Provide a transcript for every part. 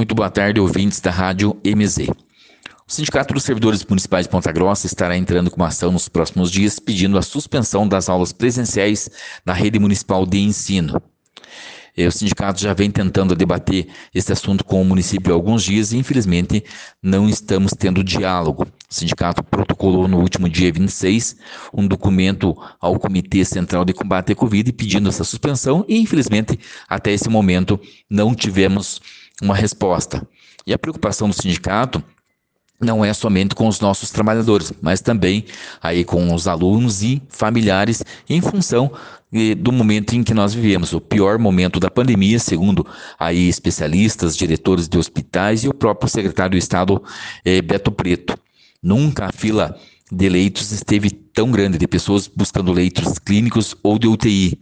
Muito boa tarde, ouvintes da Rádio MZ. O Sindicato dos Servidores Municipais de Ponta Grossa estará entrando com uma ação nos próximos dias pedindo a suspensão das aulas presenciais na rede municipal de ensino. O sindicato já vem tentando debater esse assunto com o município há alguns dias e, infelizmente, não estamos tendo diálogo. O sindicato protocolou no último dia 26 um documento ao Comitê Central de Combate à Covid pedindo essa suspensão e, infelizmente, até esse momento não tivemos uma resposta. E a preocupação do sindicato não é somente com os nossos trabalhadores, mas também aí com os alunos e familiares em função eh, do momento em que nós vivemos, o pior momento da pandemia, segundo aí especialistas, diretores de hospitais e o próprio secretário do Estado eh, Beto Preto. Nunca a fila de leitos esteve tão grande de pessoas buscando leitos clínicos ou de UTI.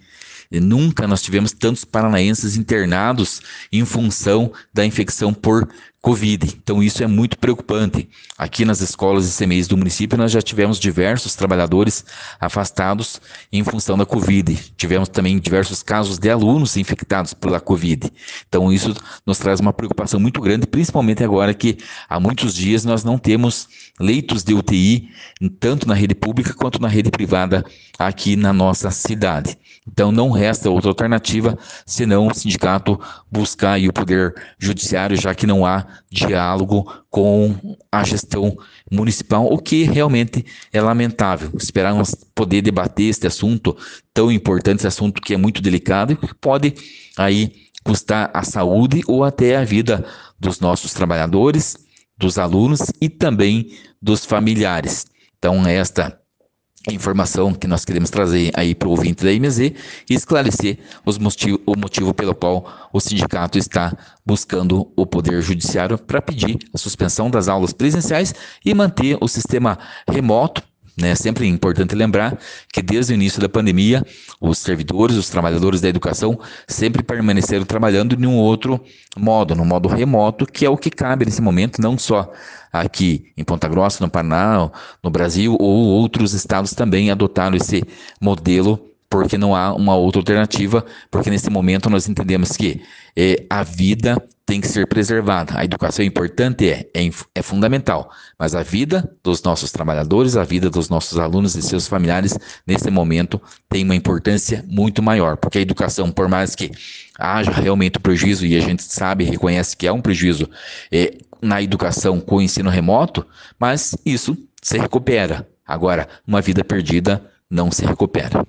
Nunca nós tivemos tantos paranaenses internados em função da infecção por Covid. Então isso é muito preocupante. Aqui nas escolas e CMEs do município nós já tivemos diversos trabalhadores afastados em função da Covid. Tivemos também diversos casos de alunos infectados pela Covid. Então isso nos traz uma preocupação muito grande, principalmente agora que há muitos dias nós não temos leitos de UTI, tanto na rede pública quanto na rede privada aqui na nossa cidade. Então não resta outra alternativa senão o sindicato buscar o poder judiciário, já que não há diálogo com a gestão municipal, o que realmente é lamentável. Esperamos poder debater este assunto tão importante, esse assunto que é muito delicado e que pode aí custar a saúde ou até a vida dos nossos trabalhadores, dos alunos e também dos familiares. Então, esta informação que nós queremos trazer aí para o ouvinte da IMZ e esclarecer os motivo, o motivo pelo qual o sindicato está buscando o Poder Judiciário para pedir a suspensão das aulas presenciais e manter o sistema remoto né? Sempre é importante lembrar que desde o início da pandemia, os servidores, os trabalhadores da educação sempre permaneceram trabalhando em um outro modo, no modo remoto, que é o que cabe nesse momento, não só aqui em Ponta Grossa, no Paraná, no Brasil, ou outros estados também adotaram esse modelo porque não há uma outra alternativa, porque nesse momento nós entendemos que é, a vida tem que ser preservada. A educação é importante, é, é, é, fundamental, mas a vida dos nossos trabalhadores, a vida dos nossos alunos e seus familiares, nesse momento, tem uma importância muito maior, porque a educação, por mais que haja realmente prejuízo, e a gente sabe, reconhece que há um prejuízo é, na educação com o ensino remoto, mas isso se recupera. Agora, uma vida perdida não se recupera.